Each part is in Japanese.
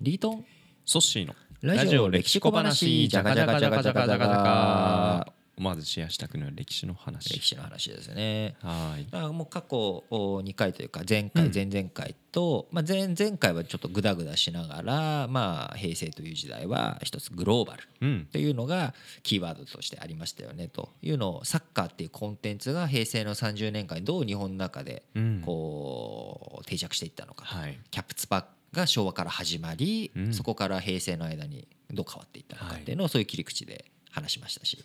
リートン？ソッシーのラジオ歴史小話じゃかじゃかじゃかじゃかじゃかじゃかまずシェアしたくなる歴史の話。歴史の話ですね。はい。だからもう過去2回というか前回うん。前々回と、まあ、前前回はちょっとグダグダしながら、まあ、平成という時代は一つグローバルうん。っていうのがキーワードとしてありましたよねというのをサッカーっていうコンテンツが平成の30年間にどう日本の中でうん。こう定着していったのかと。はい。キャプツパが昭和から始まり、うん。そこから平成の間にどう変わっていったのかっていうのをそういう切り口で話しましたし、ね。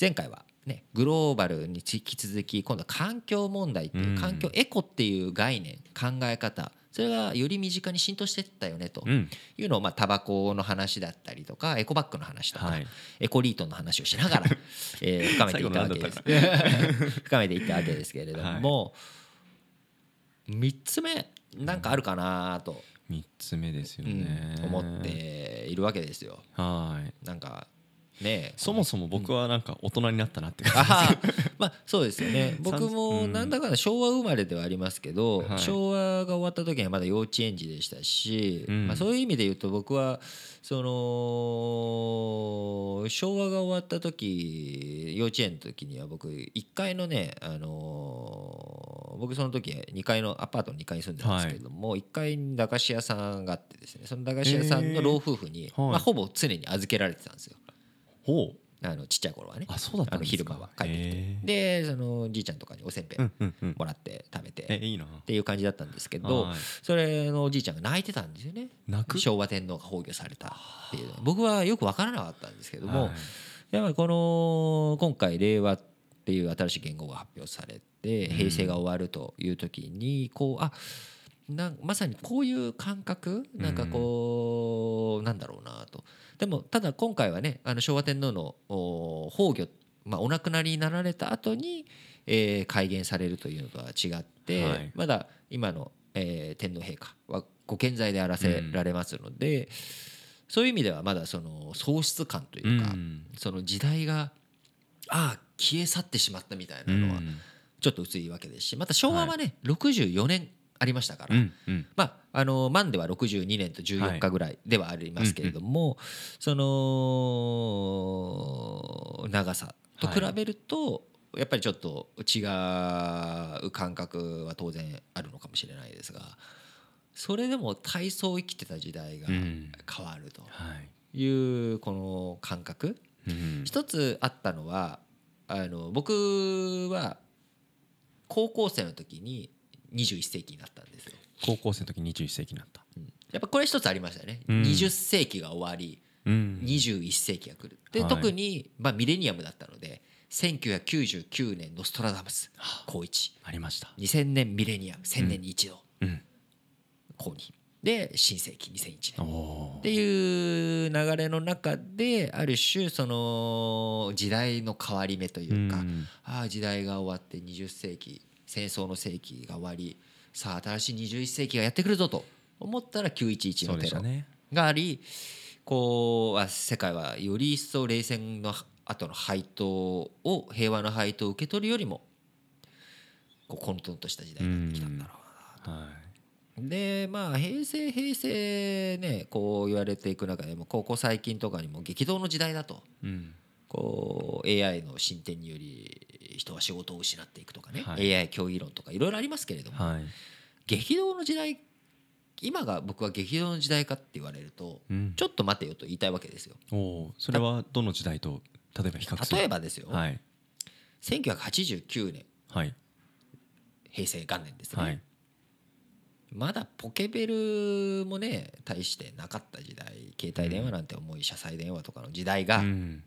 前回はねグローバルに引き続き今度は環境問題っていううん。環境エコっていう概念考え方それがより身近に浸透していったよねとうん。いうのをまあタバコの話だったりとかエコバッグの話とか、はい。エコリートの話をしながら、えー深めていったわけです。深めていったわけですけれども、3つ目なんかあるかなと、三つ目ですようんね思っているわけですよ。はい。なんかねそもそも僕はなんか大人になったなって感じああまあそうですよね。僕もうん。なんだかんだ昭和生まれではありますけど、はい。昭和が終わった時にはまだ幼稚園児でしたし、うん。まあ、そういう意味で言うと僕はその昭和が終わった時幼稚園の時には僕1階のね、あのー僕その時2階のアパートの2階に住んでたんですけれども、1階に駄菓子屋さんがあってですねその駄菓子屋さんの老夫婦に、はい。まあ、ほぼ常に預けられてたんですよ。ほう。あのちっちゃい頃はね。あそうだった昼間は帰ってきて。へーでそのじいちゃんとかにおせんべいうんうんうん。もらって食べてっえいいな。ていう感じだったんですけどはい。それのおじいちゃんが泣いてたんですよね。昭和天皇が崩御されたっていう僕はよく分からなかったんですけどもはい。やっぱりこの今回令和っていう新しい言語が発表されて平成が終わるという時にこうあなんまさにこういう感覚？なんかこうなんだろうなと。でもただ今回はねあの昭和天皇のお崩御、まあ、お亡くなりになられた後に、えー改元されるというのとは違って、はい。まだ今の、えー天皇陛下はご健在であらせられますので、そういう意味ではまだその喪失感というか、うん。その時代がああ消え去ってしまったみたいなのはうん。ちょっと薄いわけですしまた昭和はね、64年ありましたから、うんうん。まああの満では62年と14日ぐらいではありますけれども、その長さと比べると、やっぱりちょっと違う感覚は当然あるのかもしれないですがそれでも体操を生きてた時代がうん。変わるとはい。いうこの感覚うん一つあったのはあの僕は高校生の時に21世紀になったんですよ。高校生の時21世紀になった。やっぱこれ一つありましたよね、うん。20世紀が終わりうん。21世紀が来る。で、はい。特に、まあ、ミレニアムだったので1999年ノストラダムス高一。ありました。2000年ミレニアム1000年に一度。うん。高2で新世紀2001お年。おっていう流れの中である種その時代の変わり目というか、うん。ああ時代が終わって20世紀戦争の世紀が終わりさあ新しい21世紀がやってくるぞと思ったら911そうのテロがありこうあ世界はより一層冷戦の後の配当を平和の配当を受け取るよりもこう混沌とした時代になってきたんだろうなはでまあ平成平成ねこう言われていく中でもここ最近とかにも激動の時代だと。いうん。こう AI の進展により人は仕事を失っていくとかね、はい。AI 競技論とかいろいろありますけれども、はい。激動の時代今が僕は激動の時代かって言われるとうん。ちょっと待てよと言いたいわけですよ。おおそれはどの時代と例えば比較する？例えばですよ、はい。1989年。はい。平成元年ですね、はいまだポケベルもね大してなかった時代携帯電話なんて重い車載電話とかの時代が、うん。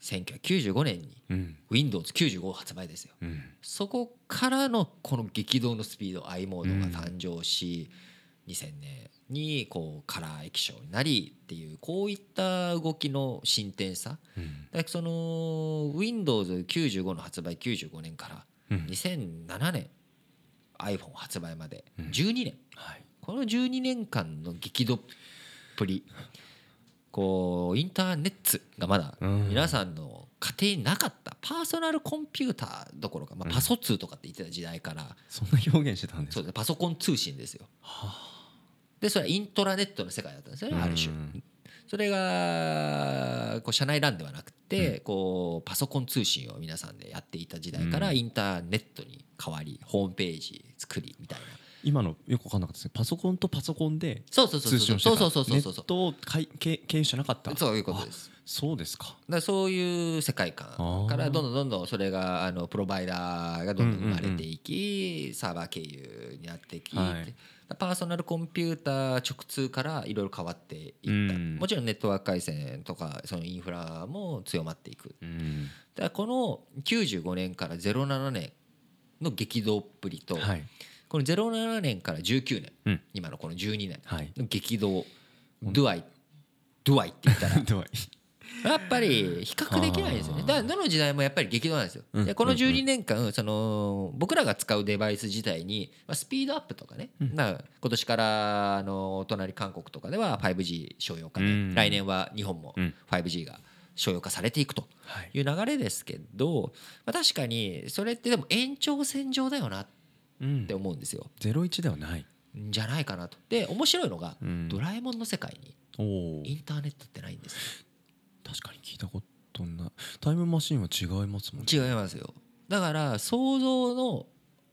1995年にうん。Windows95 発売ですよ。うん。そこからのこの激動のスピード i モードが誕生し、2000年にこうカラー液晶になりっていうこういった動きの進展さ。うん。その Windows95 の発売95年からうん。2007年 iPhone 発売までうん。12年。はい。この12年間の激動っぷりこうインターネットがまだうん。皆さんの家庭になかったパーソナルコンピューターどころか、まあ、パソ通とかって言ってた時代から、そんな表現してたんですか？そうです。ねパソコン通信ですよ。はででそれはイントラネットの世界だったんですよねある種。うんそれがこう社内 LAN ではなくてこうパソコン通信を皆さんでやっていた時代からインターネットに変わりホームページ作りみたいな今のよく分かんなかったですね。パソコンとパソコンでそうそうそう通信をしてた。そうそうそうそうそうネットをかい経経由じゃなかった。そういうことです。あそうですか。だそういう世界観からどんどんどんどんそれがあのプロバイダーがどんどん生まれていきサーバー経由になってきはい。パーソナルコンピューター直通からいろいろ変わっていった。うん。もちろんネットワーク回線とかそのインフラも強まっていく。うん。だこの95年から07年の激動っぷりとはいこの07年から19年うん。今のこの12年はい。の激動ドゥアイドゥアイって言ったら。やっぱり比較できないですよね。だからどの時代もやっぱり激動なんですよ。うん。でこの12年間その僕らが使うデバイス自体にまあスピードアップとかね、な今年からあのお隣韓国とかでは 5G 商用化でうん。来年は日本もうん。5G が商用化されていくとはい。いう流れですけど、まあ、確かにそれってでも延長線上だよなっうん。て思うんですよ。ゼロ一ではない。んじゃないかなと。で面白いのがうん。ドラえもんの世界にインターネットってないんですよ。確かに聞いたことないタイムマシンは違いますもんね。違いますよ。だから想像の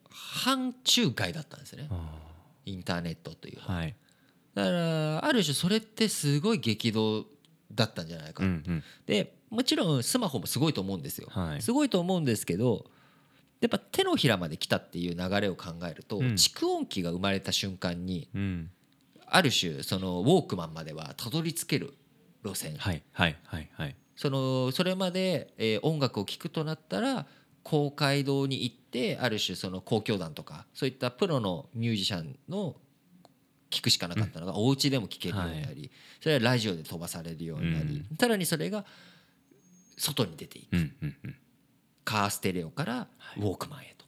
範疇外だったんですね。あインターネットというは。いだからある種それってすごい激動だったんじゃないか、うんうんでもちろんスマホもすごいと思うんですよ、はい。すごいと思うんですけどやっぱ手のひらまで来たっていう流れを考えると、うん。蓄音機が生まれた瞬間にうん。ある種そのウォークマンまではたどり着ける路線。はいはいはいはい。そのそれまで、えー音楽を聴くとなったら公会堂に行ってある種その交響団とかそういったプロのミュージシャンの聴くしかなかったのが、お家でも聴けるようになり、それはラジオで飛ばされるようになり、さらにそれが外に出ていく、うんうんうんカーステレオからウォークマンへと。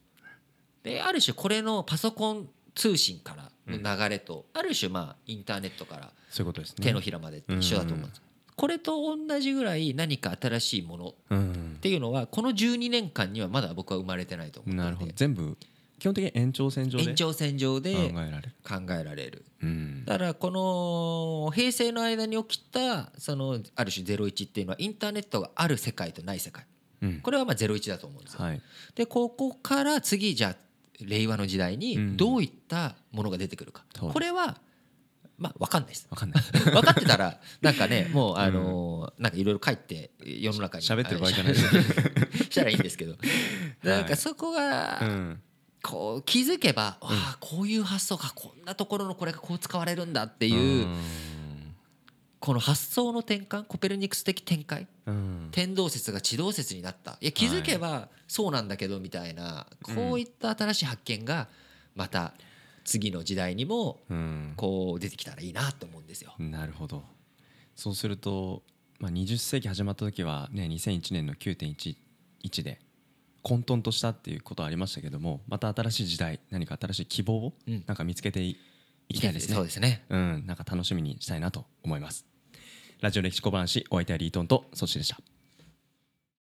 である種これのパソコン通信からの流れと、ある種まあインターネットからそういうことですね。手のひらまで一緒だと思うんです。これと同じぐらい何か新しいものうん。っていうのはこの12年間にはまだ僕は生まれてないと思なるほど。全部基本的に延長線上で延長線上で考えられる。考えられる。うん。だからこの平成の間に起きたそのある種01っていうのはインターネットがある世界とない世界。うんこれはまあ01だと思うんですよ。はい。でここから次じゃあ令和の時代にどういったものが出てくるか。そうこれはまあ分かんないです。わかんない。分かってたらなんかねもうあのーなんかいろいろ書いて世の中に。喋ってる場合じゃない。あ したらいいんですけど。なんかそこがうん。こう気づけば、わあこういう発想かこんなところのこれがこう使われるんだっていう、この発想の転換コペルニクス的展開うん天動説が地動説になったいや気づけばそうなんだけどみたいな、こういった新しい発見がまた次の時代にもうんこう出てきたらいいなと思うんですよ。なるほどそうすると、まあ、20世紀始まった時は、ね、2001年の9.11で混沌としたっていうことはありましたけどもまた新しい時代何か新しい希望をうんなんか見つけていいきたいですね。そうですね。うん、なんか楽しみにしたいなと思います。ラジオ歴史小話お相手はリートンとソッシーでした。